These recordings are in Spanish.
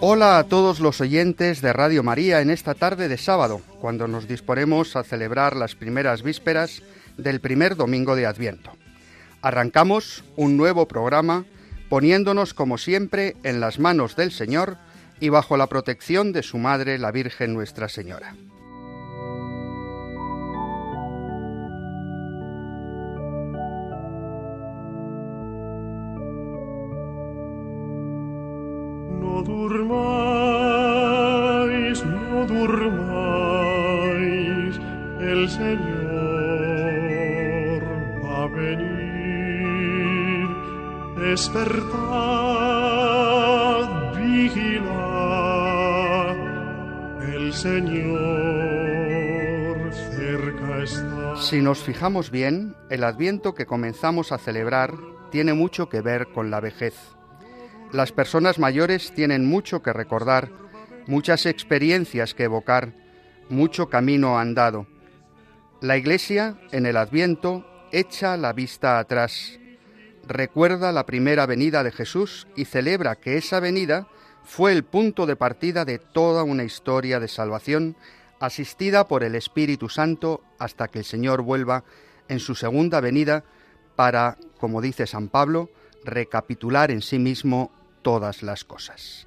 Hola a todos los oyentes de Radio María en esta tarde de sábado, cuando nos disponemos a celebrar las primeras vísperas del primer domingo de Adviento. Arrancamos un nuevo programa poniéndonos como siempre en las manos del Señor y bajo la protección de su Madre, la Virgen Nuestra Señora. No durmáis, no durmáis, el Señor va a venir. Despertad, vigilad, el Señor cerca está. Si nos fijamos bien, el Adviento que comenzamos a celebrar tiene mucho que ver con la vejez. Las personas mayores tienen mucho que recordar, muchas experiencias que evocar, mucho camino andado. La Iglesia, en el Adviento, echa la vista atrás, recuerda la primera venida de Jesús y celebra que esa venida fue el punto de partida de toda una historia de salvación asistida por el Espíritu Santo hasta que el Señor vuelva en su segunda venida para, como dice San Pablo, recapitular en sí mismo todas las cosas.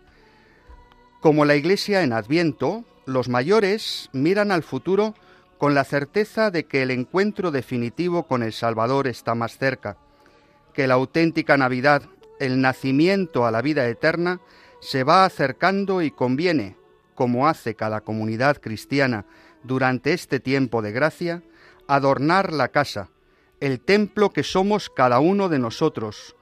Como la Iglesia en Adviento, los mayores miran al futuro con la certeza de que el encuentro definitivo con el Salvador está más cerca, que la auténtica Navidad, el nacimiento a la vida eterna, se va acercando y conviene, como hace cada comunidad cristiana durante este tiempo de gracia, adornar la casa, el templo que somos cada uno de nosotros,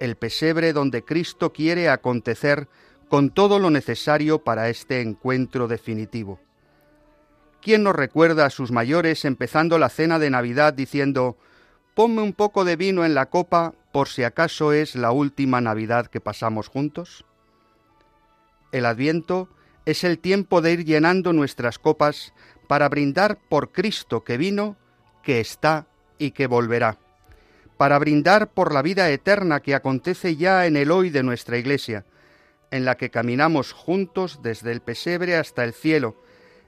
el pesebre donde Cristo quiere acontecer con todo lo necesario para este encuentro definitivo. ¿Quién nos recuerda a sus mayores empezando la cena de Navidad diciendo, ponme un poco de vino en la copa por si acaso es la última Navidad que pasamos juntos? El adviento es el tiempo de ir llenando nuestras copas para brindar por Cristo que vino, que está y que volverá para brindar por la vida eterna que acontece ya en el hoy de nuestra Iglesia, en la que caminamos juntos desde el pesebre hasta el cielo,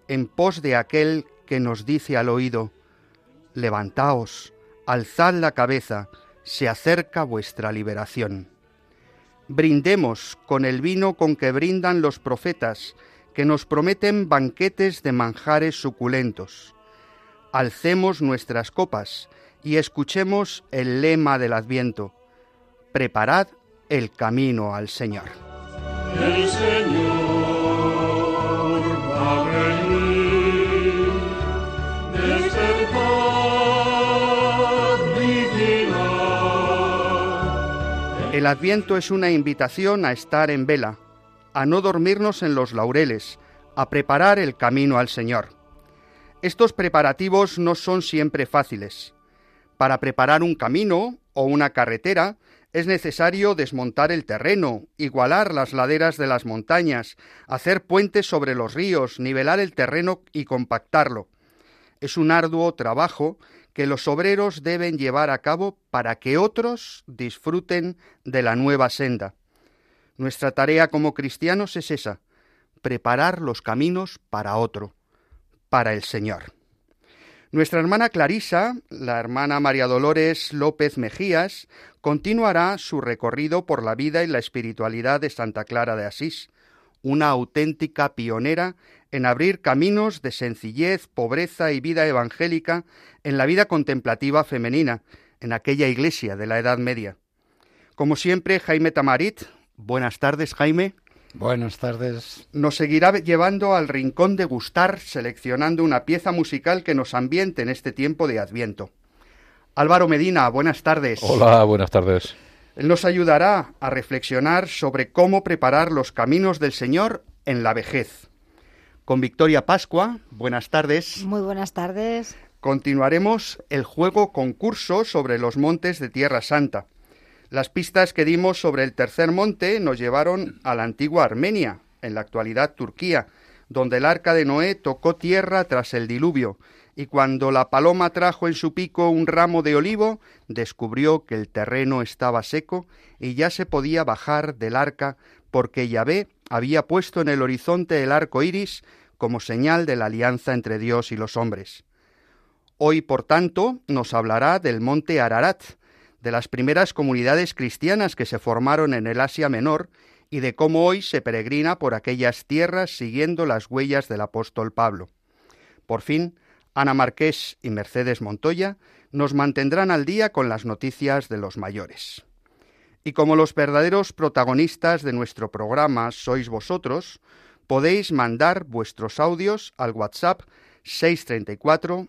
en pos de aquel que nos dice al oído, Levantaos, alzad la cabeza, se acerca vuestra liberación. Brindemos con el vino con que brindan los profetas, que nos prometen banquetes de manjares suculentos. Alcemos nuestras copas, y escuchemos el lema del Adviento. Preparad el camino al Señor. El Señor va a venir. Despertad. El Adviento es una invitación a estar en vela, a no dormirnos en los laureles, a preparar el camino al Señor. Estos preparativos no son siempre fáciles. Para preparar un camino o una carretera es necesario desmontar el terreno, igualar las laderas de las montañas, hacer puentes sobre los ríos, nivelar el terreno y compactarlo. Es un arduo trabajo que los obreros deben llevar a cabo para que otros disfruten de la nueva senda. Nuestra tarea como cristianos es esa, preparar los caminos para otro, para el Señor. Nuestra hermana Clarisa, la hermana María Dolores López Mejías, continuará su recorrido por la vida y la espiritualidad de Santa Clara de Asís, una auténtica pionera en abrir caminos de sencillez, pobreza y vida evangélica en la vida contemplativa femenina, en aquella iglesia de la Edad Media. Como siempre, Jaime Tamarit. Buenas tardes, Jaime. Buenas tardes. Nos seguirá llevando al rincón de gustar, seleccionando una pieza musical que nos ambiente en este tiempo de Adviento. Álvaro Medina, buenas tardes. Hola, buenas tardes. Él nos ayudará a reflexionar sobre cómo preparar los caminos del Señor en la vejez. Con Victoria Pascua, buenas tardes. Muy buenas tardes. Continuaremos el juego concurso sobre los montes de Tierra Santa. Las pistas que dimos sobre el tercer monte nos llevaron a la antigua Armenia, en la actualidad Turquía, donde el arca de Noé tocó tierra tras el diluvio, y cuando la paloma trajo en su pico un ramo de olivo, descubrió que el terreno estaba seco y ya se podía bajar del arca, porque Yahvé había puesto en el horizonte el arco iris como señal de la alianza entre Dios y los hombres. Hoy, por tanto, nos hablará del monte Ararat, de las primeras comunidades cristianas que se formaron en el Asia Menor y de cómo hoy se peregrina por aquellas tierras siguiendo las huellas del apóstol Pablo. Por fin, Ana Marqués y Mercedes Montoya nos mantendrán al día con las noticias de los mayores. Y como los verdaderos protagonistas de nuestro programa sois vosotros, podéis mandar vuestros audios al WhatsApp 634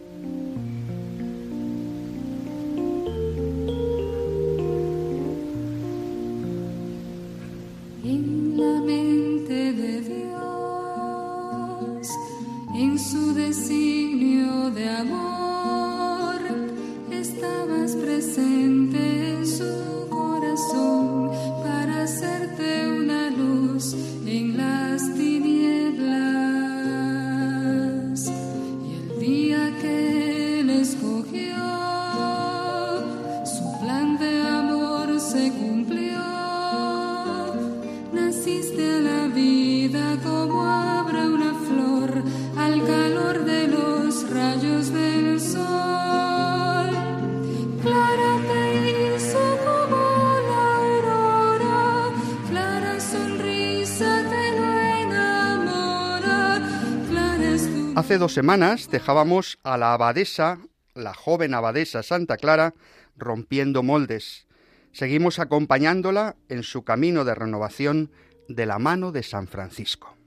Hace dos semanas dejábamos a la abadesa, la joven abadesa Santa Clara, rompiendo moldes. Seguimos acompañándola en su camino de renovación de la mano de San Francisco.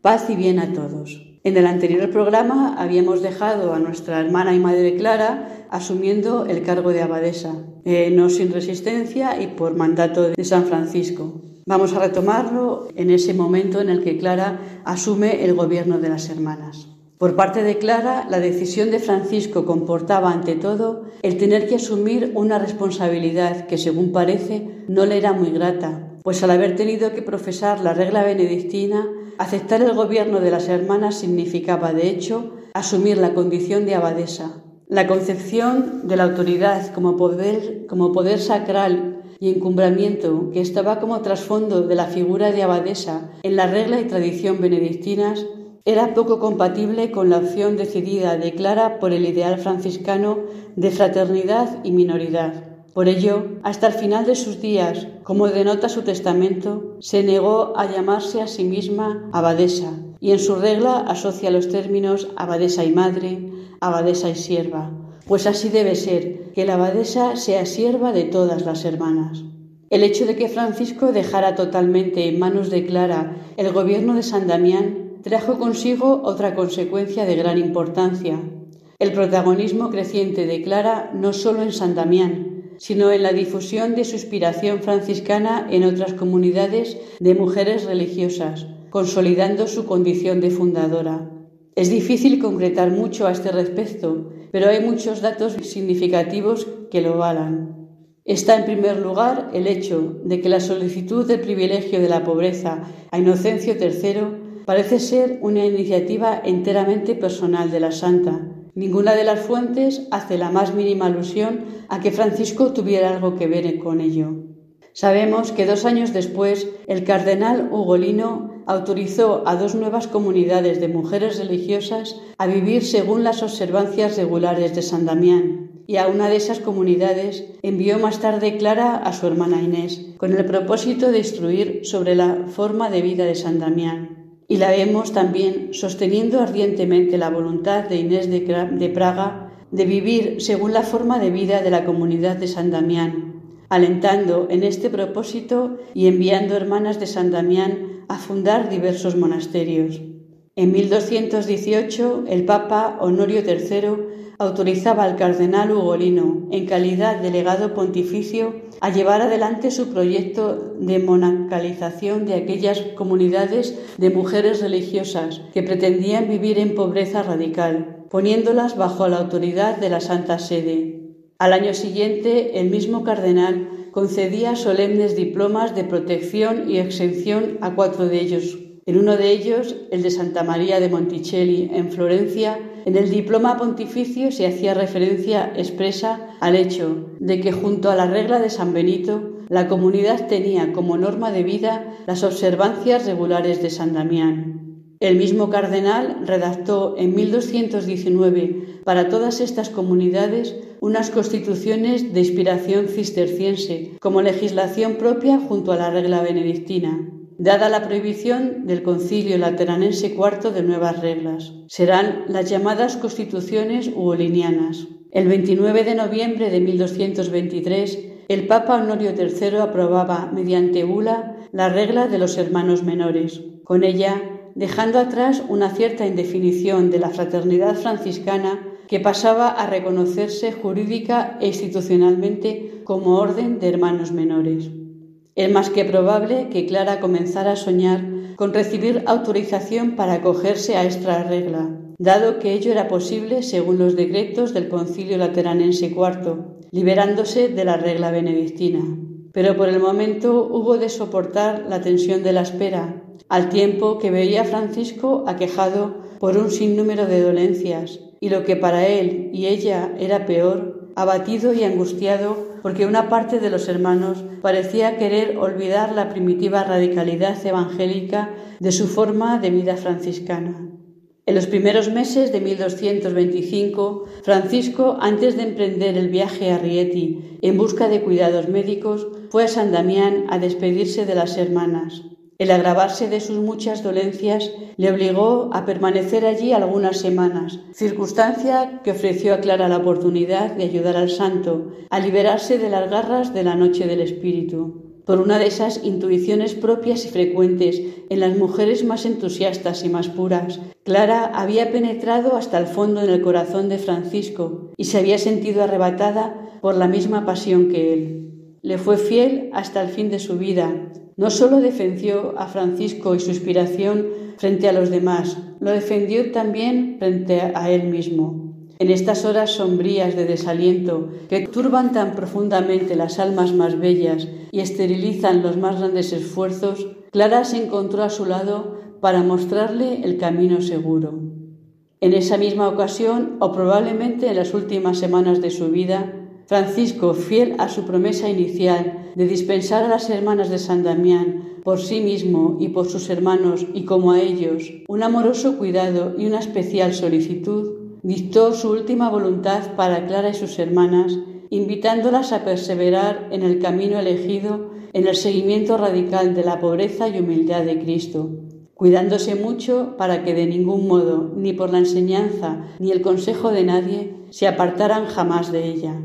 Paz y bien a todos. En el anterior programa habíamos dejado a nuestra hermana y madre Clara asumiendo el cargo de abadesa, eh, no sin resistencia y por mandato de San Francisco. Vamos a retomarlo en ese momento en el que Clara asume el gobierno de las hermanas. Por parte de Clara, la decisión de Francisco comportaba ante todo el tener que asumir una responsabilidad que, según parece, no le era muy grata, pues al haber tenido que profesar la regla benedictina, aceptar el gobierno de las hermanas significaba, de hecho, asumir la condición de abadesa. La concepción de la autoridad como poder, sacral y encumbramiento que estaba como trasfondo de la figura de abadesa en la regla y tradición benedictinas era poco compatible con la opción decidida de Clara por el ideal franciscano de fraternidad y minoridad. Por ello, hasta el final de sus días, como denota su testamento, se negó a llamarse a sí misma abadesa y en su regla asocia los términos abadesa y madre, abadesa y sierva, pues así debe ser, que la abadesa sea sierva de todas las hermanas. El hecho de que Francisco dejara totalmente en manos de Clara el gobierno de San Damián trajo consigo otra consecuencia de gran importancia, el protagonismo creciente de Clara no solo en San Damián, sino en la difusión de su inspiración franciscana en otras comunidades de mujeres religiosas, consolidando su condición de fundadora. Es difícil concretar mucho a este respecto, pero hay muchos datos significativos que lo valan. Está en primer lugar el hecho de que la solicitud del privilegio de la pobreza a Inocencio III parece ser una iniciativa enteramente personal de la santa. Ninguna de las fuentes hace la más mínima alusión a que Francisco tuviera algo que ver con ello. Sabemos que dos años después el cardenal Ugolino autorizó a dos nuevas comunidades de mujeres religiosas a vivir según las observancias regulares de San Damián, y a una de esas comunidades envió más tarde Clara a su hermana Inés, con el propósito de instruir sobre la forma de vida de San Damián. Y la vemos también sosteniendo ardientemente la voluntad de Inés de Praga de vivir según la forma de vida de la comunidad de San Damián, alentando en este propósito y enviando hermanas de San Damián a fundar diversos monasterios. En 1218 el Papa Honorio III autorizaba al cardenal Ugolino, en calidad de legado pontificio, a llevar adelante su proyecto de monacalización de aquellas comunidades de mujeres religiosas que pretendían vivir en pobreza radical, poniéndolas bajo la autoridad de la Santa Sede. Al año siguiente, el mismo cardenal concedía solemnes diplomas de protección y exención a cuatro de ellos. En uno de ellos, el de Santa María de Monticelli, en Florencia, en el diploma pontificio se hacía referencia expresa al hecho de que junto a la regla de San Benito, la comunidad tenía como norma de vida las observancias regulares de San Damián. El mismo cardenal redactó en 1219 para todas estas comunidades unas constituciones de inspiración cisterciense como legislación propia junto a la regla benedictina dada la prohibición del Concilio Lateranense IV de nuevas reglas. Serán las llamadas constituciones uolinianas. El 29 de noviembre de 1223, el Papa Honorio III aprobaba mediante bula la regla de los hermanos menores. Con ella, dejando atrás una cierta indefinición de la fraternidad franciscana que pasaba a reconocerse jurídica e institucionalmente como orden de hermanos menores. Es más que probable que Clara comenzara a soñar con recibir autorización para acogerse a esta regla, dado que ello era posible según los decretos del Concilio Lateranense IV, liberándose de la regla benedictina. Pero por el momento hubo de soportar la tensión de la espera, al tiempo que veía a Francisco aquejado por un sinnúmero de dolencias, y lo que para él y ella era peor, abatido y angustiado porque una parte de los hermanos parecía querer olvidar la primitiva radicalidad evangélica de su forma de vida franciscana. En los primeros meses de 1225, Francisco, antes de emprender el viaje a Rieti en busca de cuidados médicos, fue a San Damián a despedirse de las hermanas. El agravarse de sus muchas dolencias le obligó a permanecer allí algunas semanas, circunstancia que ofreció a Clara la oportunidad de ayudar al santo a liberarse de las garras de la noche del espíritu. Por una de esas intuiciones propias y frecuentes en las mujeres más entusiastas y más puras, Clara había penetrado hasta el fondo en el corazón de Francisco y se había sentido arrebatada por la misma pasión que él. Le fue fiel hasta el fin de su vida, no solo defendió a Francisco y su inspiración frente a los demás, lo defendió también frente a él mismo. En estas horas sombrías de desaliento que turban tan profundamente las almas más bellas y esterilizan los más grandes esfuerzos, Clara se encontró a su lado para mostrarle el camino seguro. En esa misma ocasión, o probablemente en las últimas semanas de su vida, Francisco, fiel a su promesa inicial de dispensar a las hermanas de San Damián por sí mismo y por sus hermanos y como a ellos un amoroso cuidado y una especial solicitud, dictó su última voluntad para Clara y sus hermanas, invitándolas a perseverar en el camino elegido en el seguimiento radical de la pobreza y humildad de Cristo, cuidándose mucho para que de ningún modo, ni por la enseñanza ni el consejo de nadie, se apartaran jamás de ella.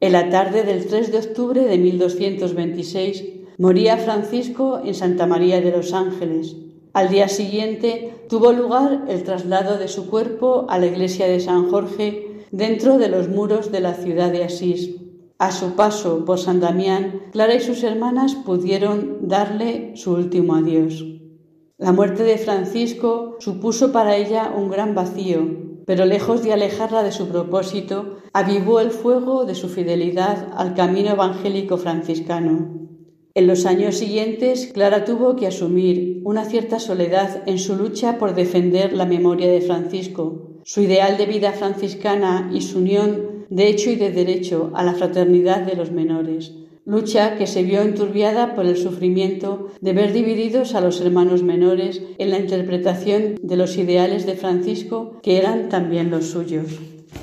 En la tarde del 3 de octubre de 1226 moría Francisco en Santa María de los Ángeles. Al día siguiente tuvo lugar el traslado de su cuerpo a la iglesia de San Jorge dentro de los muros de la ciudad de Asís. A su paso por San Damián, Clara y sus hermanas pudieron darle su último adiós. La muerte de Francisco supuso para ella un gran vacío, pero lejos de alejarla de su propósito, avivó el fuego de su fidelidad al camino evangélico franciscano. En los años siguientes, Clara tuvo que asumir una cierta soledad en su lucha por defender la memoria de Francisco, su ideal de vida franciscana y su unión de hecho y de derecho a la fraternidad de los menores, lucha que se vio enturbiada por el sufrimiento de ver divididos a los hermanos menores en la interpretación de los ideales de Francisco, que eran también los suyos.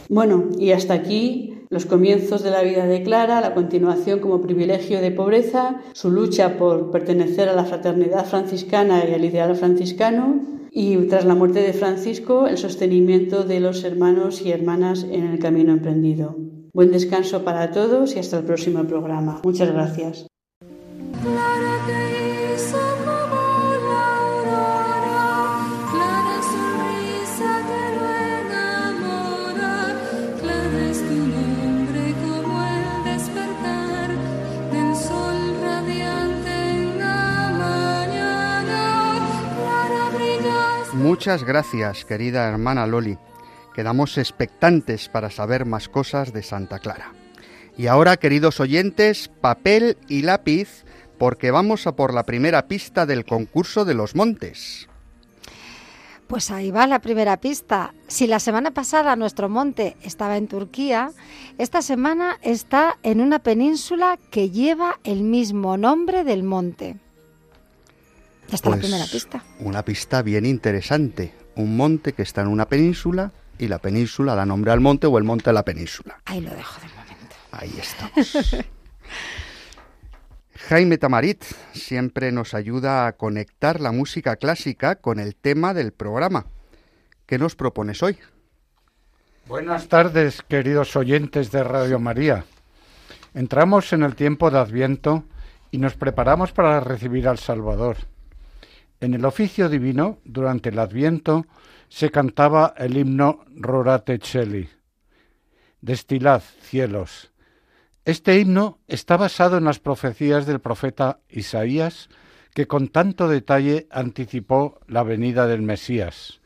Bueno, y hasta aquí los comienzos de la vida de Clara, la continuación como privilegio de pobreza, su lucha por pertenecer a la fraternidad franciscana y al ideal franciscano, y tras la muerte de Francisco, el sostenimiento de los hermanos y hermanas en el camino emprendido. Buen descanso para todos y hasta el próximo programa. Muchas gracias. Muchas gracias, querida hermana Loli. Quedamos expectantes para saber más cosas de Santa Clara. Y ahora, queridos oyentes, papel y lápiz, porque vamos a por la primera pista del concurso de los montes. Pues ahí va la primera pista. Si la semana pasada nuestro monte estaba en Turquía, esta semana está en una península que lleva el mismo nombre del monte. Ya está la Pues, primera pista. Una pista bien interesante. Un monte que está en una península y la península da nombre al monte o el monte a la península. Ahí lo dejo de momento. Ahí estamos. Jaime Tamarit siempre nos ayuda a conectar la música clásica con el tema del programa. ¿Qué nos propones hoy? Buenas tardes, queridos oyentes de Radio María. Entramos en el tiempo de Adviento y nos preparamos para recibir al Salvador. En el oficio divino, durante el Adviento, se cantaba el himno Rorate Celi, Destilad cielos. Este himno está basado en las profecías del profeta Isaías, que con tanto detalle anticipó la venida del Mesías.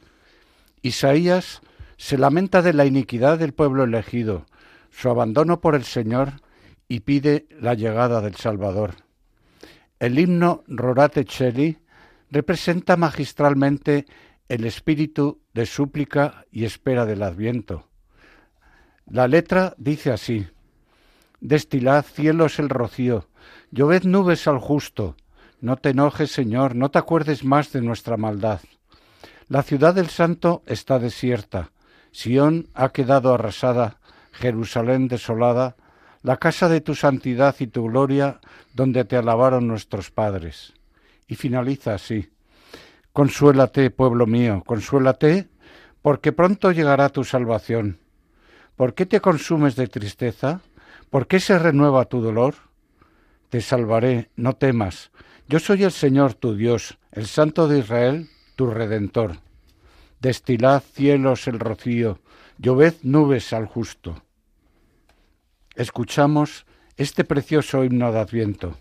Isaías se lamenta de la iniquidad del pueblo elegido, su abandono por el Señor y pide la llegada del Salvador. El himno Rorate Celi representa magistralmente el espíritu de súplica y espera del Adviento. La letra dice así: Destilad cielos el rocío, lloved nubes al justo. No te enojes, Señor, no te acuerdes más de nuestra maldad. La ciudad del Santo está desierta, Sión ha quedado arrasada, Jerusalén desolada, la casa de tu santidad y tu gloria, donde te alabaron nuestros padres. Y finaliza así. Consuélate, pueblo mío, consuélate, porque pronto llegará tu salvación. ¿Por qué te consumes de tristeza? ¿Por qué se renueva tu dolor? Te salvaré, no temas. Yo soy el Señor tu Dios, el Santo de Israel, tu Redentor. Destilad cielos el rocío, lloved nubes al justo. Escuchamos este precioso himno de Adviento.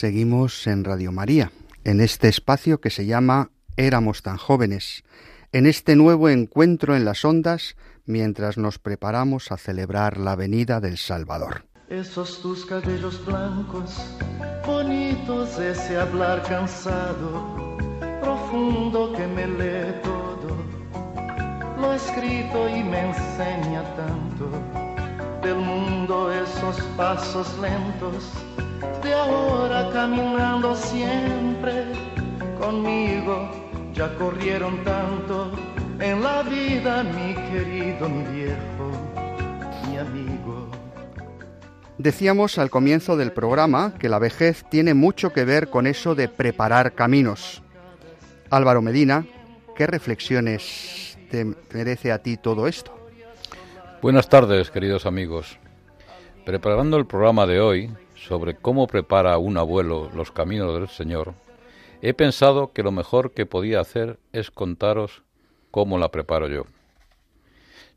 Seguimos en Radio María, en este espacio que se llama Éramos tan jóvenes, en este nuevo encuentro en las ondas mientras nos preparamos a celebrar la venida del Salvador. Esos tus cabellos blancos, bonitos, ese hablar cansado, profundo que me lee todo, lo escrito y me enseña tanto del mundo esos pasos lentos de ahora caminando siempre conmigo ya corrieron tanto en la vida mi querido mi viejo mi amigo Decíamos al comienzo del programa que la vejez tiene mucho que ver con eso de preparar caminos. Álvaro Medina, ¿qué reflexiones te merece a ti todo esto? Buenas tardes, queridos amigos. Preparando el programa de hoy sobre cómo prepara un abuelo los caminos del Señor, he pensado que lo mejor que podía hacer es contaros cómo la preparo yo.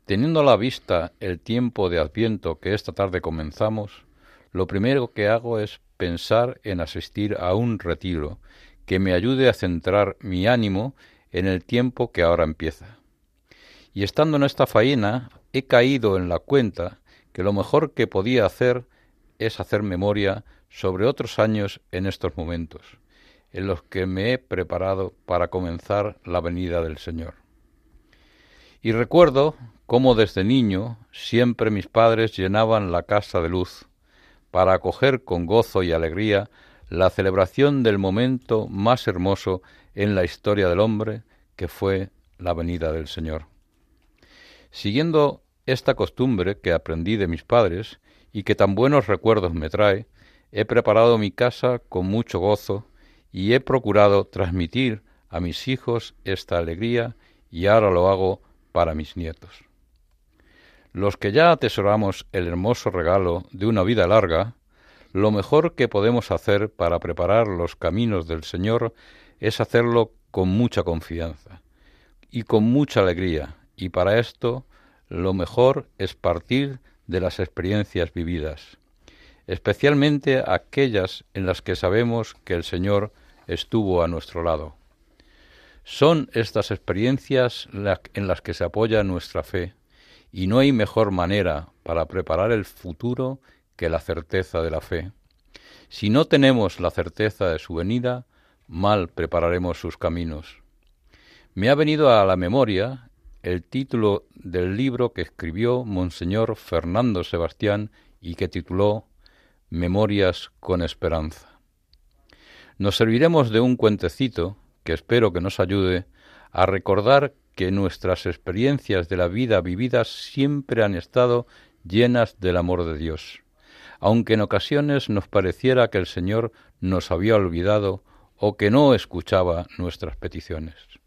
Teniendo a la vista el tiempo de Adviento que esta tarde comenzamos, lo primero que hago es pensar en asistir a un retiro que me ayude a centrar mi ánimo en el tiempo que ahora empieza. Y estando en esta faena, he caído en la cuenta que lo mejor que podía hacer es hacer memoria sobre otros años en estos momentos, en los que me he preparado para comenzar la venida del Señor. Y recuerdo cómo desde niño siempre mis padres llenaban la casa de luz para acoger con gozo y alegría la celebración del momento más hermoso en la historia del hombre, que fue la venida del Señor. Siguiendo esta costumbre que aprendí de mis padres y que tan buenos recuerdos me trae, he preparado mi casa con mucho gozo y he procurado transmitir a mis hijos esta alegría y ahora lo hago para mis nietos. Los que ya atesoramos el hermoso regalo de una vida larga, lo mejor que podemos hacer para preparar los caminos del Señor es hacerlo con mucha confianza y con mucha alegría, y para esto lo mejor es partir de las experiencias vividas, especialmente aquellas en las que sabemos que el Señor estuvo a nuestro lado. Son estas experiencias en las que se apoya nuestra fe, y no hay mejor manera para preparar el futuro que la certeza de la fe. Si no tenemos la certeza de su venida, mal prepararemos sus caminos. Me ha venido a la memoria el título del libro que escribió Monseñor Fernando Sebastián y que tituló Memorias con Esperanza. Nos serviremos de un cuentecito que espero que nos ayude a recordar que nuestras experiencias de la vida vividas siempre han estado llenas del amor de Dios, aunque en ocasiones nos pareciera que el Señor nos había olvidado o que no escuchaba nuestras peticiones.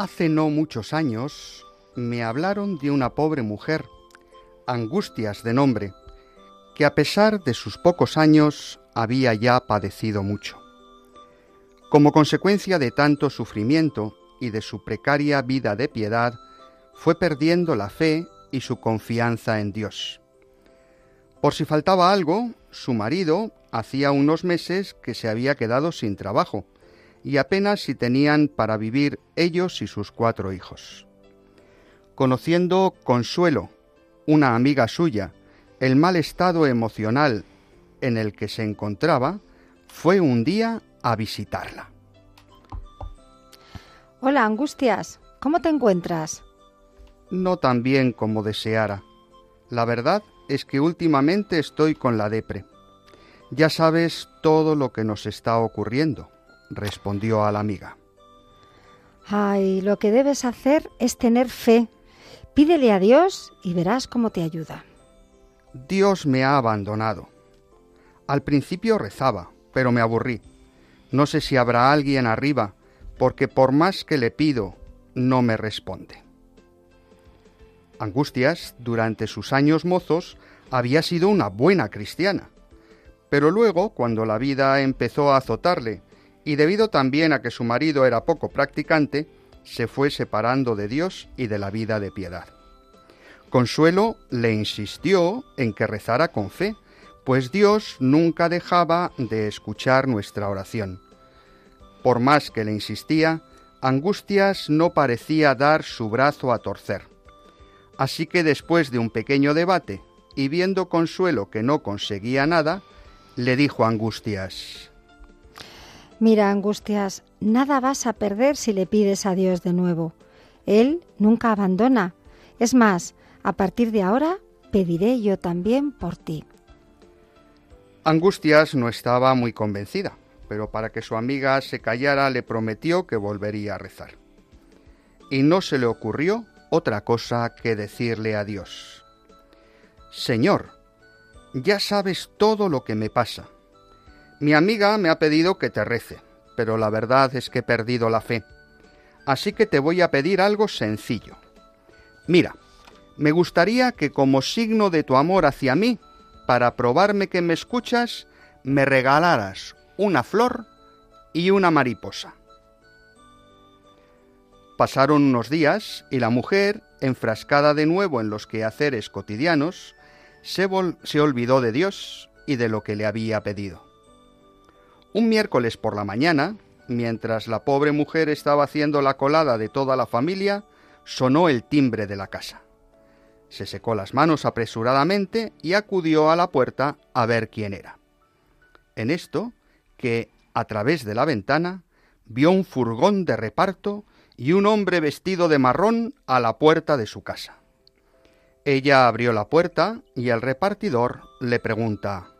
Hace no muchos años me hablaron de una pobre mujer, Angustias de nombre, que a pesar de sus pocos años había ya padecido mucho. Como consecuencia de tanto sufrimiento y de su precaria vida de piedad, fue perdiendo la fe y su confianza en Dios. Por si faltaba algo, su marido hacía unos meses que se había quedado sin trabajo, y apenas si tenían para vivir ellos y sus cuatro hijos. Conociendo Consuelo, una amiga suya, el mal estado emocional en el que se encontraba, fue un día a visitarla. Hola, Angustias, ¿cómo te encuentras? No tan bien como deseara. La verdad es que últimamente estoy con la depre. Ya sabes todo lo que nos está ocurriendo respondió a la amiga. Ay, lo que debes hacer es tener fe. Pídele a Dios y verás cómo te ayuda. Dios me ha abandonado. Al principio rezaba, pero me aburrí. No sé si habrá alguien arriba, porque por más que le pido, no me responde. Angustias, durante sus años mozos, había sido una buena cristiana. Pero luego, cuando la vida empezó a azotarle y debido también a que su marido era poco practicante, se fue separando de Dios y de la vida de piedad. Consuelo le insistió en que rezara con fe, pues Dios nunca dejaba de escuchar nuestra oración. Por más que le insistía, Angustias no parecía dar su brazo a torcer. Así que después de un pequeño debate y viendo Consuelo que no conseguía nada, le dijo Angustias, Mira, Angustias, nada vas a perder si le pides a Dios de nuevo. Él nunca abandona. Es más, a partir de ahora pediré yo también por ti. Angustias no estaba muy convencida, pero para que su amiga se callara le prometió que volvería a rezar. Y no se le ocurrió otra cosa que decirle a Dios. Señor, ya sabes todo lo que me pasa. Mi amiga me ha pedido que te rece, pero la verdad es que he perdido la fe. Así que te voy a pedir algo sencillo. Mira, me gustaría que como signo de tu amor hacia mí, para probarme que me escuchas, me regalaras una flor y una mariposa. Pasaron unos días y la mujer, enfrascada de nuevo en los quehaceres cotidianos, se, se, olvidó de Dios y de lo que le había pedido. Un miércoles por la mañana, mientras la pobre mujer estaba haciendo la colada de toda la familia, sonó el timbre de la casa. Se secó las manos apresuradamente y acudió a la puerta a ver quién era. En esto, que, a través de la ventana, vio un furgón de reparto y un hombre vestido de marrón a la puerta de su casa. Ella abrió la puerta y el repartidor le pregunta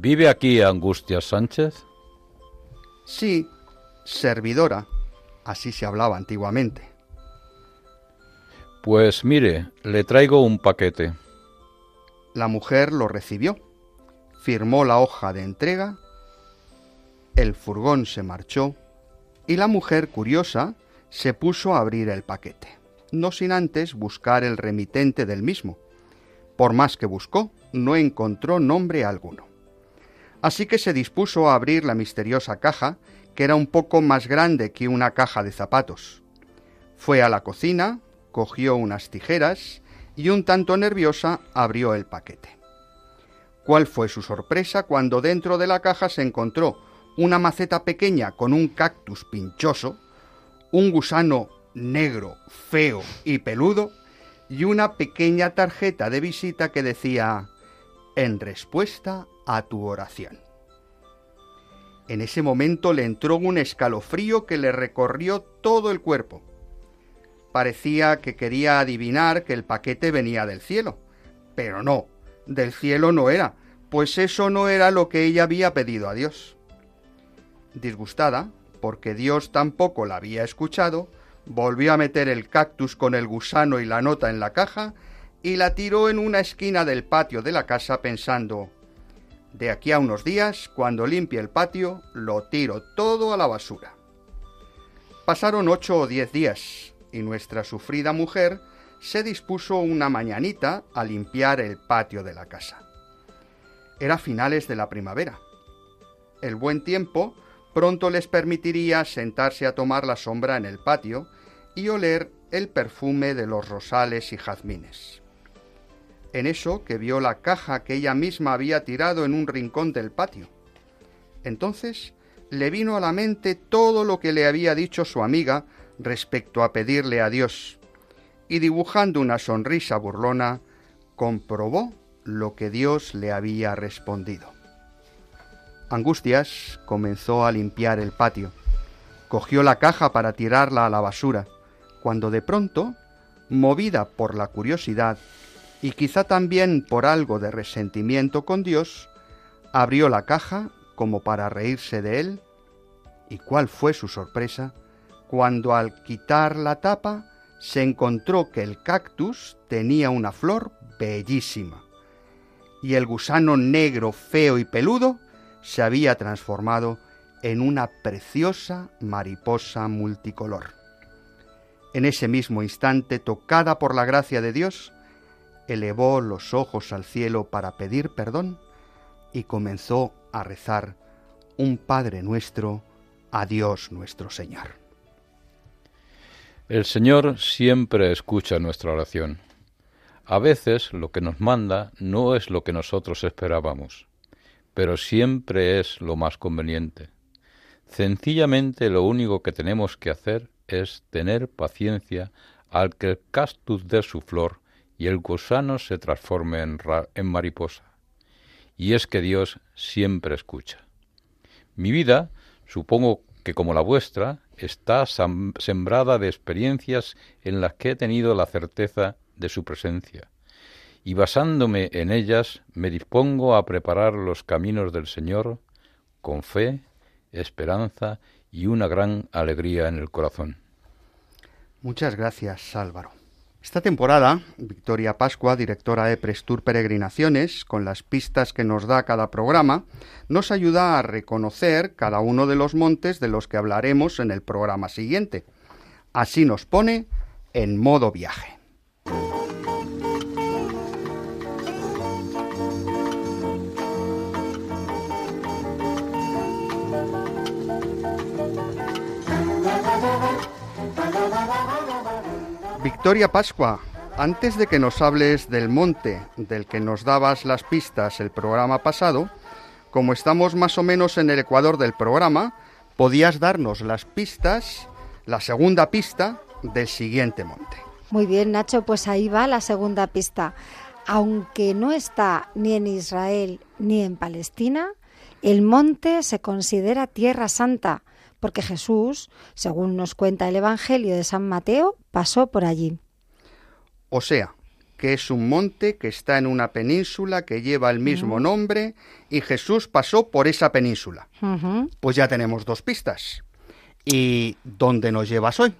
¿Vive aquí Angustia Sánchez? Sí, servidora. Así se hablaba antiguamente. Pues mire, le traigo un paquete. La mujer lo recibió, firmó la hoja de entrega, el furgón se marchó y la mujer, curiosa, se puso a abrir el paquete, no sin antes buscar el remitente del mismo. Por más que buscó, no encontró nombre alguno. Así que se dispuso a abrir la misteriosa caja, que era un poco más grande que una caja de zapatos. Fue a la cocina, cogió unas tijeras y un tanto nerviosa abrió el paquete. ¿Cuál fue su sorpresa cuando dentro de la caja se encontró una maceta pequeña con un cactus pinchoso, un gusano negro, feo y peludo y una pequeña tarjeta de visita que decía en respuesta a tu oración. En ese momento le entró un escalofrío que le recorrió todo el cuerpo. Parecía que quería adivinar que el paquete venía del cielo, pero no, del cielo no era, pues eso no era lo que ella había pedido a Dios. Disgustada, porque Dios tampoco la había escuchado, volvió a meter el cactus con el gusano y la nota en la caja y la tiró en una esquina del patio de la casa pensando, de aquí a unos días, cuando limpie el patio, lo tiro todo a la basura. Pasaron ocho o diez días y nuestra sufrida mujer se dispuso una mañanita a limpiar el patio de la casa. Era finales de la primavera. El buen tiempo pronto les permitiría sentarse a tomar la sombra en el patio y oler el perfume de los rosales y jazmines. En eso que vio la caja que ella misma había tirado en un rincón del patio. Entonces le vino a la mente todo lo que le había dicho su amiga respecto a pedirle a Dios, y dibujando una sonrisa burlona, comprobó lo que Dios le había respondido. Angustias comenzó a limpiar el patio. Cogió la caja para tirarla a la basura, cuando de pronto, movida por la curiosidad y quizá también por algo de resentimiento con Dios, abrió la caja como para reírse de él, y cuál fue su sorpresa cuando al quitar la tapa se encontró que el cactus tenía una flor bellísima, y el gusano negro, feo y peludo se había transformado en una preciosa mariposa multicolor. En ese mismo instante, tocada por la gracia de Dios, elevó los ojos al cielo para pedir perdón y comenzó a rezar un Padre nuestro a Dios nuestro Señor. El Señor siempre escucha nuestra oración. A veces lo que nos manda no es lo que nosotros esperábamos, pero siempre es lo más conveniente. Sencillamente lo único que tenemos que hacer es tener paciencia al que el castus dé su flor y el gusano se transforme en, en mariposa. Y es que Dios siempre escucha. Mi vida, supongo que como la vuestra, está sembrada de experiencias en las que he tenido la certeza de su presencia, y basándome en ellas me dispongo a preparar los caminos del Señor con fe, esperanza y una gran alegría en el corazón. Muchas gracias, Álvaro. Esta temporada, Victoria Pascua, directora de Prestur Peregrinaciones, con las pistas que nos da cada programa, nos ayuda a reconocer cada uno de los montes de los que hablaremos en el programa siguiente. Así nos pone en modo viaje. Victoria Pascua, antes de que nos hables del monte del que nos dabas las pistas el programa pasado, como estamos más o menos en el ecuador del programa, podías darnos las pistas, la segunda pista del siguiente monte. Muy bien, Nacho, pues ahí va la segunda pista. Aunque no está ni en Israel ni en Palestina, el monte se considera tierra santa porque Jesús, según nos cuenta el Evangelio de San Mateo, pasó por allí. O sea, que es un monte que está en una península que lleva el mismo nombre y Jesús pasó por esa península. Pues ya tenemos dos pistas. ¿Y dónde nos llevas hoy?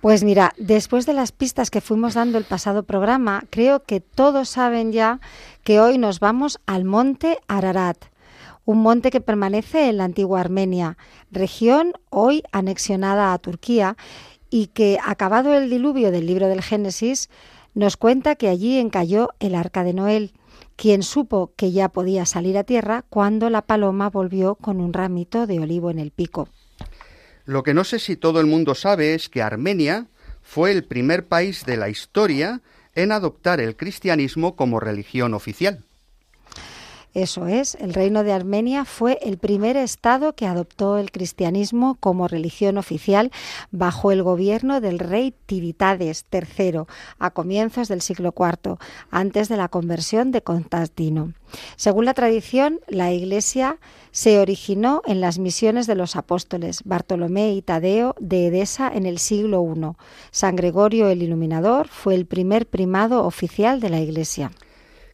Pues mira, después de las pistas que fuimos dando el pasado programa, creo que todos saben ya que hoy nos vamos al monte Ararat un monte que permanece en la antigua Armenia, región hoy anexionada a Turquía y que, acabado el diluvio del libro del Génesis, nos cuenta que allí encalló el arca de Noel, quien supo que ya podía salir a tierra cuando la paloma volvió con un ramito de olivo en el pico. Lo que no sé si todo el mundo sabe es que Armenia fue el primer país de la historia en adoptar el cristianismo como religión oficial. Eso es, el reino de Armenia fue el primer estado que adoptó el cristianismo como religión oficial bajo el gobierno del rey Tiritades III a comienzos del siglo IV, antes de la conversión de Constantino. Según la tradición, la Iglesia se originó en las misiones de los apóstoles Bartolomé y Tadeo de Edesa en el siglo I. San Gregorio el Iluminador fue el primer primado oficial de la Iglesia.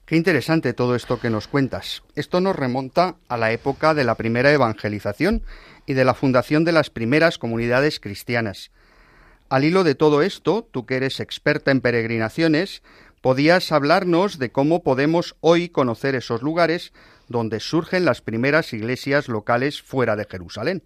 Qué interesante todo esto que nos cuentas. Esto nos remonta a la época de la primera evangelización y de la fundación de las primeras comunidades cristianas. Al hilo de todo esto, tú que eres experta en peregrinaciones, podías hablarnos de cómo podemos hoy conocer esos lugares donde surgen las primeras iglesias locales fuera de Jerusalén.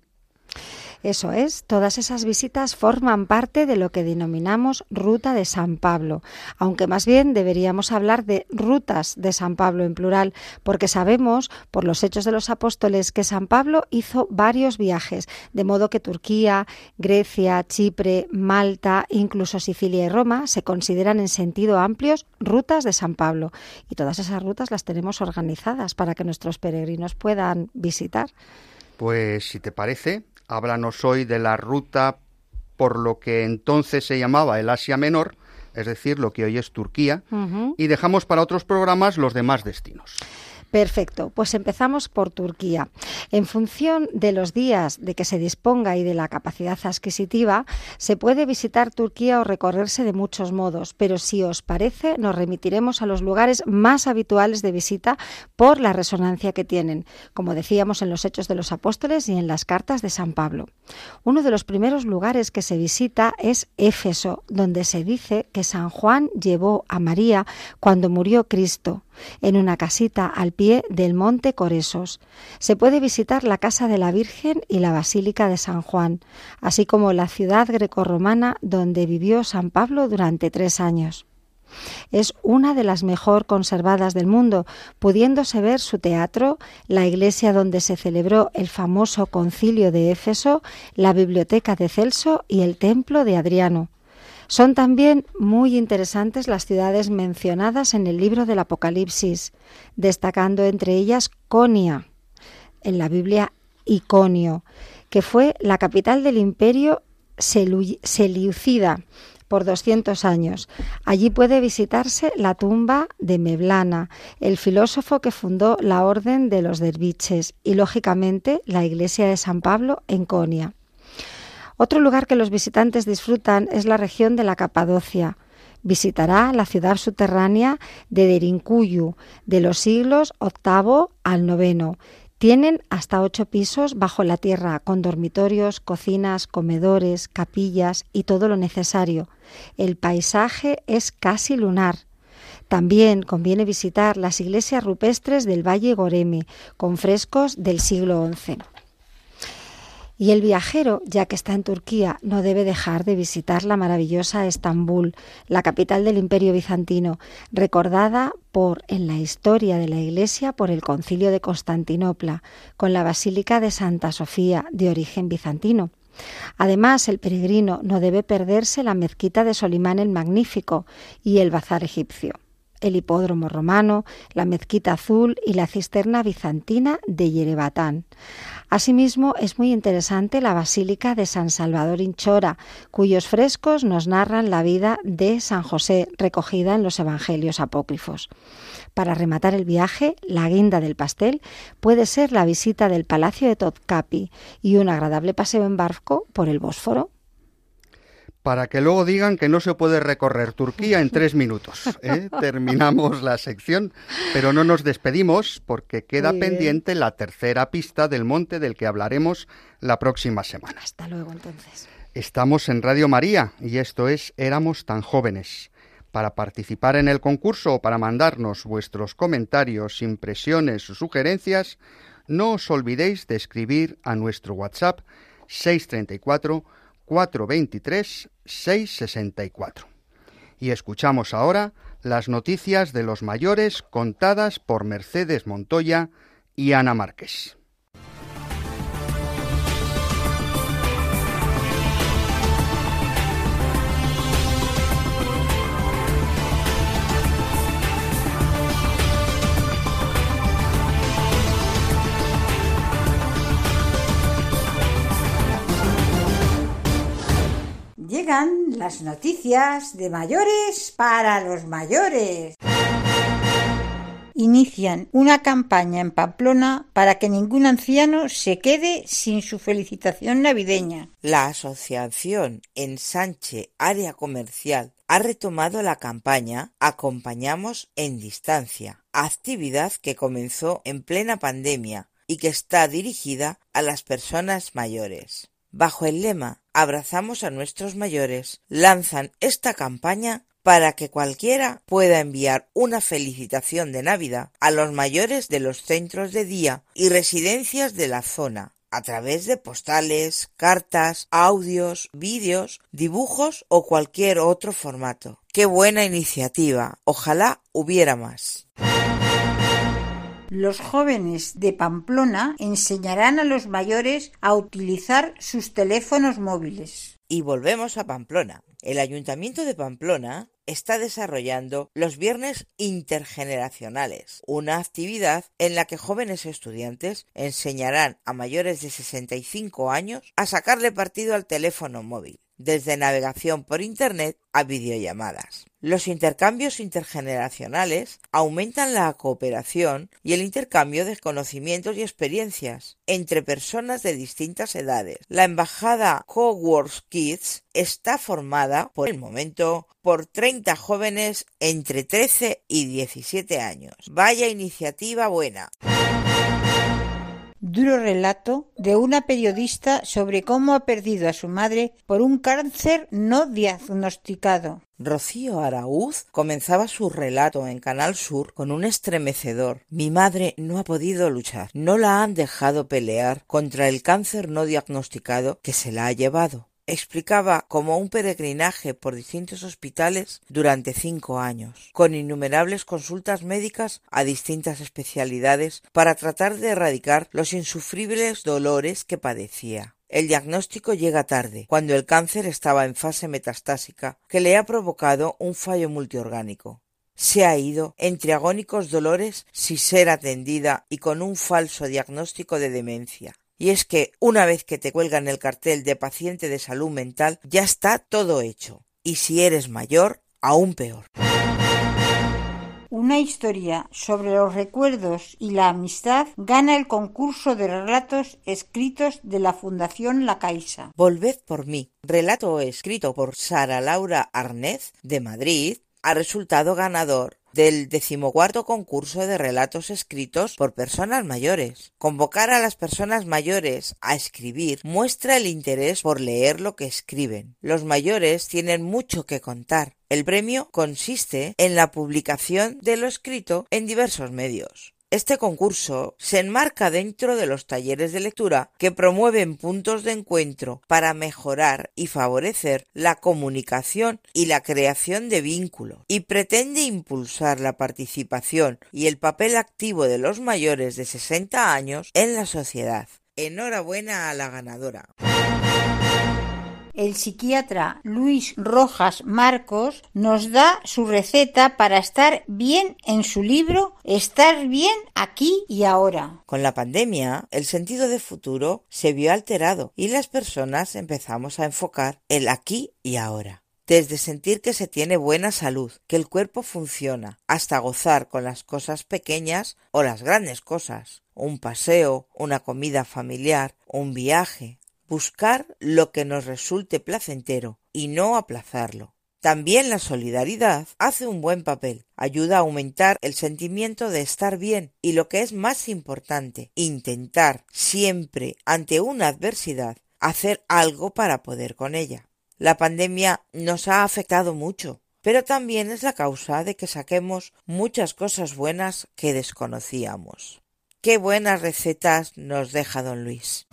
Eso es, todas esas visitas forman parte de lo que denominamos Ruta de San Pablo, aunque más bien deberíamos hablar de rutas de San Pablo en plural, porque sabemos por los hechos de los apóstoles que San Pablo hizo varios viajes, de modo que Turquía, Grecia, Chipre, Malta, incluso Sicilia y Roma se consideran en sentido amplios rutas de San Pablo. Y todas esas rutas las tenemos organizadas para que nuestros peregrinos puedan visitar. Pues si te parece, háblanos hoy de la ruta por lo que entonces se llamaba el Asia Menor, es decir, lo que hoy es Turquía, y dejamos para otros programas los demás destinos. Perfecto, pues empezamos por Turquía. En función de los días de que se disponga y de la capacidad adquisitiva, se puede visitar Turquía o recorrerse de muchos modos, pero si os parece, nos remitiremos a los lugares más habituales de visita por la resonancia que tienen, como decíamos en los Hechos de los Apóstoles y en las cartas de San Pablo. Uno de los primeros lugares que se visita es Éfeso, donde se dice que San Juan llevó a María cuando murió Cristo en una casita al pie del monte Coresos. Se puede visitar la casa de la Virgen y la Basílica de San Juan, así como la ciudad grecorromana donde vivió San Pablo durante tres años. Es una de las mejor conservadas del mundo, pudiéndose ver su teatro, la iglesia donde se celebró el famoso concilio de Éfeso, la biblioteca de Celso y el templo de Adriano. Son también muy interesantes las ciudades mencionadas en el libro del Apocalipsis, destacando entre ellas Conia, en la Biblia Iconio, que fue la capital del imperio Seleucida por 200 años. Allí puede visitarse la tumba de Meblana, el filósofo que fundó la Orden de los Derviches, y lógicamente la iglesia de San Pablo en Conia. Otro lugar que los visitantes disfrutan es la región de la Capadocia. Visitará la ciudad subterránea de Derinkuyu de los siglos VIII al IX. Tienen hasta ocho pisos bajo la tierra, con dormitorios, cocinas, comedores, capillas y todo lo necesario. El paisaje es casi lunar. También conviene visitar las iglesias rupestres del Valle Goreme, con frescos del siglo XI. Y el viajero, ya que está en Turquía, no debe dejar de visitar la maravillosa Estambul, la capital del Imperio bizantino, recordada por en la historia de la Iglesia por el Concilio de Constantinopla, con la Basílica de Santa Sofía, de origen bizantino. Además, el peregrino no debe perderse la mezquita de Solimán el Magnífico y el bazar egipcio el hipódromo romano, la mezquita azul y la cisterna bizantina de Yerebatán. Asimismo, es muy interesante la Basílica de San Salvador Inchora, cuyos frescos nos narran la vida de San José recogida en los Evangelios apócrifos. Para rematar el viaje, la guinda del pastel puede ser la visita del Palacio de Topkapi y un agradable paseo en barco por el Bósforo para que luego digan que no se puede recorrer Turquía en tres minutos. ¿eh? Terminamos la sección, pero no nos despedimos porque queda pendiente la tercera pista del monte del que hablaremos la próxima semana. Hasta luego entonces. Estamos en Radio María y esto es Éramos tan jóvenes. Para participar en el concurso o para mandarnos vuestros comentarios, impresiones o sugerencias, no os olvidéis de escribir a nuestro WhatsApp 634 423 664. Y escuchamos ahora las noticias de los mayores contadas por Mercedes Montoya y Ana Márquez. Las noticias de mayores para los mayores. Inician una campaña en Pamplona para que ningún anciano se quede sin su felicitación navideña. La asociación Ensanche Área Comercial ha retomado la campaña Acompañamos en Distancia, actividad que comenzó en plena pandemia y que está dirigida a las personas mayores. Bajo el lema Abrazamos a nuestros mayores, lanzan esta campaña para que cualquiera pueda enviar una felicitación de Navidad a los mayores de los centros de día y residencias de la zona, a través de postales, cartas, audios, vídeos, dibujos o cualquier otro formato. ¡Qué buena iniciativa! Ojalá hubiera más. Los jóvenes de Pamplona enseñarán a los mayores a utilizar sus teléfonos móviles. Y volvemos a Pamplona. El Ayuntamiento de Pamplona está desarrollando los viernes intergeneracionales, una actividad en la que jóvenes estudiantes enseñarán a mayores de 65 años a sacarle partido al teléfono móvil desde navegación por Internet a videollamadas. Los intercambios intergeneracionales aumentan la cooperación y el intercambio de conocimientos y experiencias entre personas de distintas edades. La embajada Coworks Kids está formada por el momento por 30 jóvenes entre 13 y 17 años. Vaya iniciativa buena duro relato de una periodista sobre cómo ha perdido a su madre por un cáncer no diagnosticado. Rocío Araúz comenzaba su relato en Canal Sur con un estremecedor. Mi madre no ha podido luchar, no la han dejado pelear contra el cáncer no diagnosticado que se la ha llevado. Explicaba como un peregrinaje por distintos hospitales durante cinco años, con innumerables consultas médicas a distintas especialidades para tratar de erradicar los insufribles dolores que padecía. El diagnóstico llega tarde, cuando el cáncer estaba en fase metastásica, que le ha provocado un fallo multiorgánico. Se ha ido entre agónicos dolores sin ser atendida y con un falso diagnóstico de demencia. Y es que una vez que te cuelgan el cartel de paciente de salud mental, ya está todo hecho. Y si eres mayor, aún peor. Una historia sobre los recuerdos y la amistad gana el concurso de relatos escritos de la Fundación La Caixa. Volved por mí, relato escrito por Sara Laura Arnez de Madrid, ha resultado ganador del decimocuarto concurso de relatos escritos por personas mayores. Convocar a las personas mayores a escribir muestra el interés por leer lo que escriben. Los mayores tienen mucho que contar. El premio consiste en la publicación de lo escrito en diversos medios. Este concurso se enmarca dentro de los talleres de lectura que promueven puntos de encuentro para mejorar y favorecer la comunicación y la creación de vínculos y pretende impulsar la participación y el papel activo de los mayores de 60 años en la sociedad. Enhorabuena a la ganadora el psiquiatra Luis Rojas Marcos nos da su receta para estar bien en su libro Estar bien aquí y ahora. Con la pandemia, el sentido de futuro se vio alterado y las personas empezamos a enfocar el aquí y ahora desde sentir que se tiene buena salud, que el cuerpo funciona, hasta gozar con las cosas pequeñas o las grandes cosas, un paseo, una comida familiar, un viaje, buscar lo que nos resulte placentero y no aplazarlo. También la solidaridad hace un buen papel, ayuda a aumentar el sentimiento de estar bien y lo que es más importante, intentar siempre ante una adversidad hacer algo para poder con ella. La pandemia nos ha afectado mucho, pero también es la causa de que saquemos muchas cosas buenas que desconocíamos. Qué buenas recetas nos deja don Luis.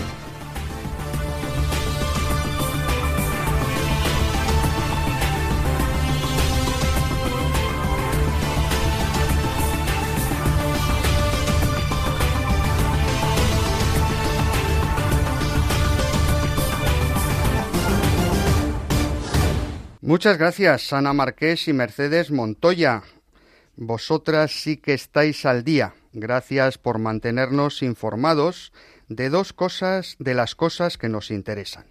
Muchas gracias, Ana Marqués y Mercedes Montoya. Vosotras sí que estáis al día. Gracias por mantenernos informados de dos cosas, de las cosas que nos interesan.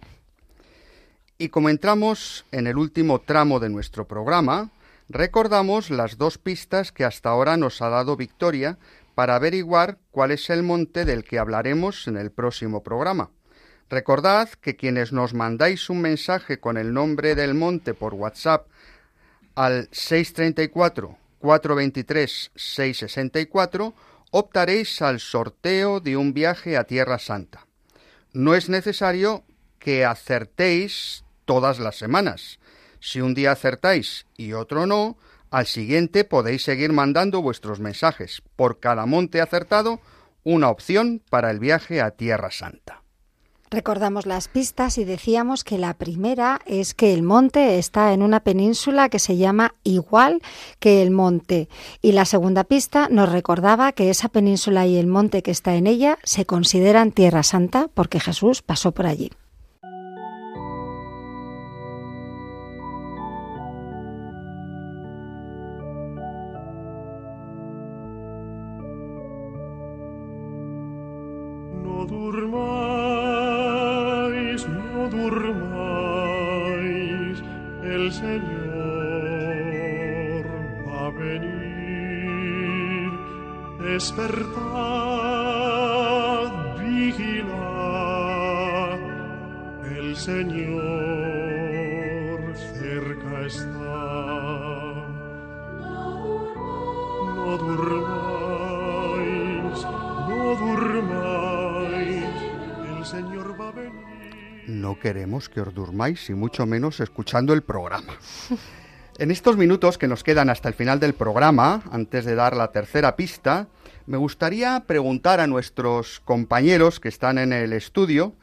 Y como entramos en el último tramo de nuestro programa, recordamos las dos pistas que hasta ahora nos ha dado Victoria para averiguar cuál es el monte del que hablaremos en el próximo programa. Recordad que quienes nos mandáis un mensaje con el nombre del monte por WhatsApp al 634 423 664 optaréis al sorteo de un viaje a Tierra Santa. No es necesario que acertéis todas las semanas. Si un día acertáis y otro no, al siguiente podéis seguir mandando vuestros mensajes. Por cada monte acertado, una opción para el viaje a Tierra Santa. Recordamos las pistas y decíamos que la primera es que el monte está en una península que se llama igual que el monte. Y la segunda pista nos recordaba que esa península y el monte que está en ella se consideran Tierra Santa porque Jesús pasó por allí. Que os durmáis y mucho menos escuchando el programa. En estos minutos que nos quedan hasta el final del programa, antes de dar la tercera pista, me gustaría preguntar a nuestros compañeros que están en el estudio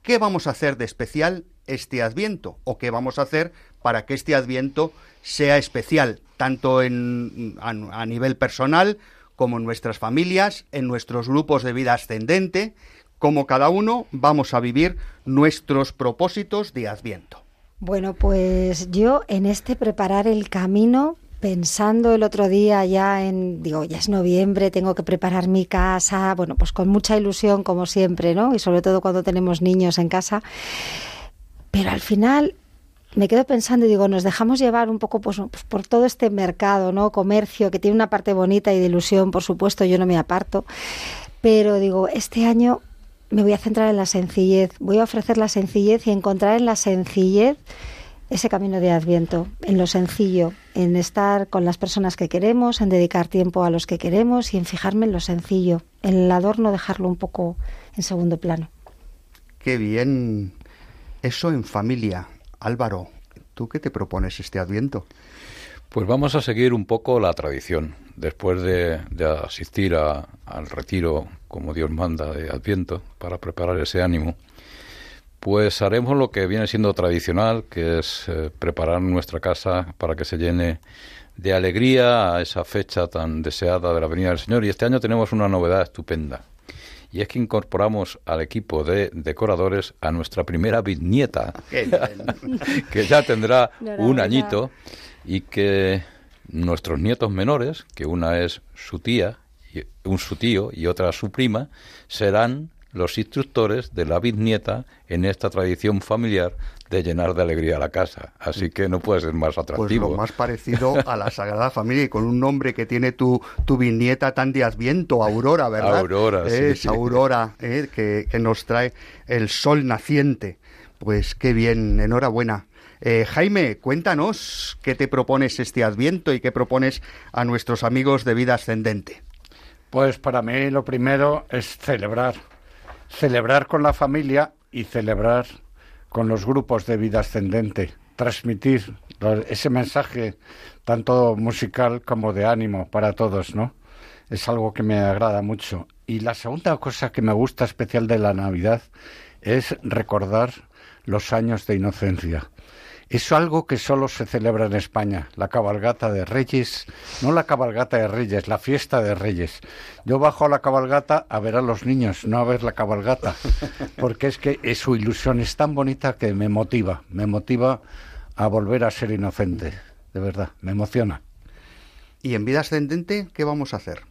qué vamos a hacer de especial este Adviento o qué vamos a hacer para que este Adviento sea especial, tanto a nivel personal como en nuestras familias, en nuestros grupos de vida ascendente, como cada uno vamos a vivir nuestros propósitos de Adviento. Bueno, pues yo en este preparar el camino pensando el otro día ya en, digo, ya es noviembre, tengo que preparar mi casa, bueno, pues con mucha ilusión como siempre, ¿no? Y sobre todo cuando tenemos niños en casa. Pero al final me quedo pensando y digo, nos dejamos llevar un poco pues, pues, por todo este mercado, ¿no? Comercio que tiene una parte bonita y de ilusión, por supuesto, yo no me aparto. Pero digo, este año me voy a centrar en la sencillez, voy a ofrecer la sencillez y encontrar en la sencillez ese camino de Adviento, en lo sencillo, en estar con las personas que queremos, en dedicar tiempo a los que queremos y en fijarme en lo sencillo, en el adorno dejarlo un poco en segundo plano. Qué bien. Eso en familia. Álvaro, ¿tú qué te propones este Adviento? Pues vamos a seguir un poco la tradición. Después de, de asistir a, al retiro, como Dios manda, de Adviento, para preparar ese ánimo, pues haremos lo que viene siendo tradicional, que es eh, preparar nuestra casa para que se llene de alegría a esa fecha tan deseada de la venida del Señor. Y este año tenemos una novedad estupenda. Y es que incorporamos al equipo de decoradores a nuestra primera bisnieta, que ya tendrá un añito, y que nuestros nietos menores, que una es su tía, un su tío y otra su prima, serán los instructores de la bisnieta en esta tradición familiar de llenar de alegría la casa. Así que no puede ser más atractivo. Pues lo más parecido a la Sagrada Familia y con un nombre que tiene tu, tu bisnieta tan de Adviento, Aurora, ¿verdad? Aurora, Es sí. Aurora, ¿eh? que, que nos trae el sol naciente. Pues qué bien, enhorabuena. Eh, Jaime, cuéntanos qué te propones este Adviento y qué propones a nuestros amigos de vida ascendente. Pues para mí lo primero es celebrar. Celebrar con la familia y celebrar con los grupos de vida ascendente. Transmitir ese mensaje tanto musical como de ánimo para todos, ¿no? Es algo que me agrada mucho. Y la segunda cosa que me gusta especial de la Navidad es recordar los años de inocencia. Es algo que solo se celebra en España, la cabalgata de Reyes, no la cabalgata de Reyes, la fiesta de Reyes. Yo bajo a la cabalgata a ver a los niños, no a ver la cabalgata, porque es que es su ilusión es tan bonita que me motiva, me motiva a volver a ser inocente, de verdad, me emociona. ¿Y en vida ascendente qué vamos a hacer?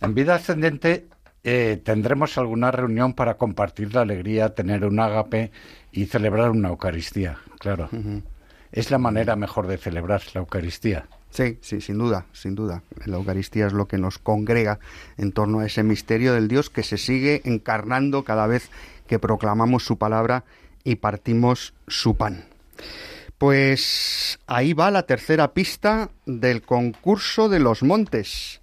En vida ascendente eh, tendremos alguna reunión para compartir la alegría, tener un ágape y celebrar una Eucaristía, claro. Uh -huh. Es la manera mejor de celebrar la Eucaristía. Sí, sí, sin duda, sin duda. La Eucaristía es lo que nos congrega en torno a ese misterio del Dios que se sigue encarnando cada vez que proclamamos su palabra y partimos su pan. Pues ahí va la tercera pista del concurso de los montes.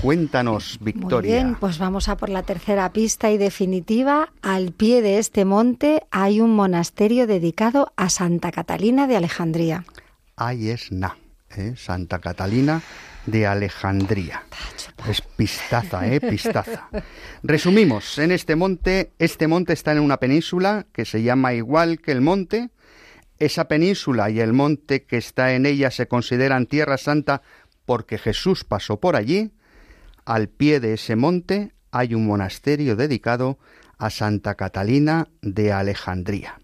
Cuéntanos, Victoria. Muy bien, pues vamos a por la tercera pista y definitiva. Al pie de este monte hay un monasterio dedicado a Santa Catalina de Alejandría. Ahí es na, ¿eh? Santa Catalina de Alejandría. Es pistaza, ¿eh? Pistaza. Resumimos, en este monte, este monte está en una península que se llama igual que el monte, esa península y el monte que está en ella se consideran tierra santa porque Jesús pasó por allí. Al pie de ese monte hay un monasterio dedicado a Santa Catalina de Alejandría.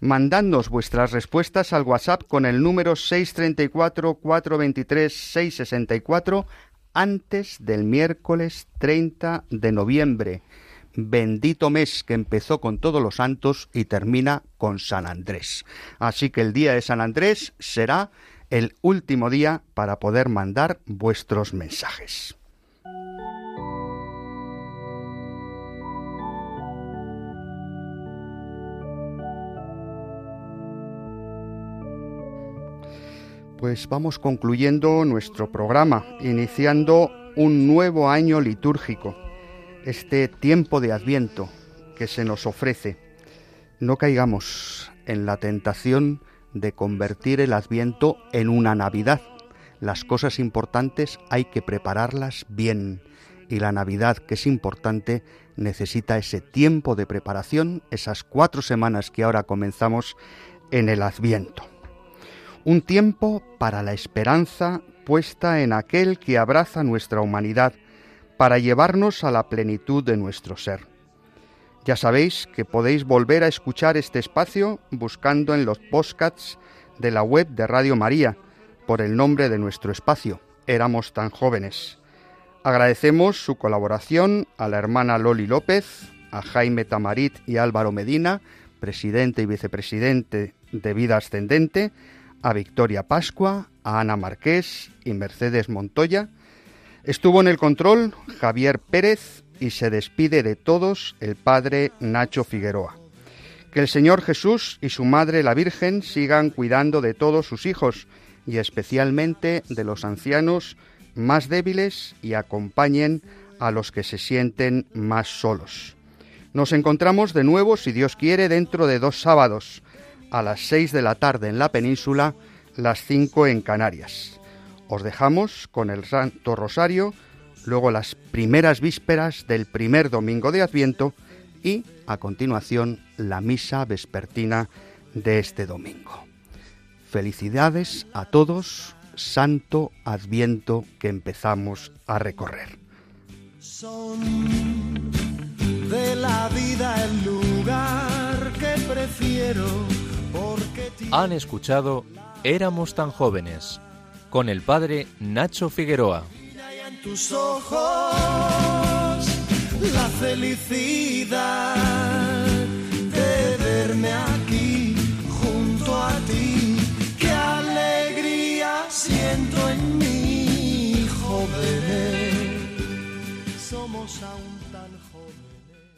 Mandadnos vuestras respuestas al WhatsApp con el número 634-423-664 antes del miércoles 30 de noviembre bendito mes que empezó con todos los santos y termina con San Andrés. Así que el día de San Andrés será el último día para poder mandar vuestros mensajes. Pues vamos concluyendo nuestro programa, iniciando un nuevo año litúrgico este tiempo de adviento que se nos ofrece, no caigamos en la tentación de convertir el adviento en una Navidad. Las cosas importantes hay que prepararlas bien y la Navidad, que es importante, necesita ese tiempo de preparación, esas cuatro semanas que ahora comenzamos en el Adviento. Un tiempo para la esperanza puesta en aquel que abraza nuestra humanidad para llevarnos a la plenitud de nuestro ser. Ya sabéis que podéis volver a escuchar este espacio buscando en los podcasts de la web de Radio María por el nombre de nuestro espacio, Éramos tan jóvenes. Agradecemos su colaboración a la hermana Loli López, a Jaime Tamarit y Álvaro Medina, presidente y vicepresidente de Vida Ascendente, a Victoria Pascua, a Ana Marqués y Mercedes Montoya. Estuvo en el control Javier Pérez y se despide de todos el padre Nacho Figueroa. Que el Señor Jesús y su Madre la Virgen sigan cuidando de todos sus hijos y especialmente de los ancianos más débiles y acompañen a los que se sienten más solos. Nos encontramos de nuevo, si Dios quiere, dentro de dos sábados, a las seis de la tarde en la península, las cinco en Canarias. Os dejamos con el Santo Rosario, luego las primeras vísperas del primer domingo de Adviento y, a continuación, la misa vespertina de este domingo. Felicidades a todos, santo adviento que empezamos a recorrer. Son de la vida el lugar que prefiero porque Han escuchado Éramos tan jóvenes con el padre Nacho Figueroa. en tus ojos la felicidad de verme aquí junto a ti. Qué alegría siento en mí, jóvenes. Somos aún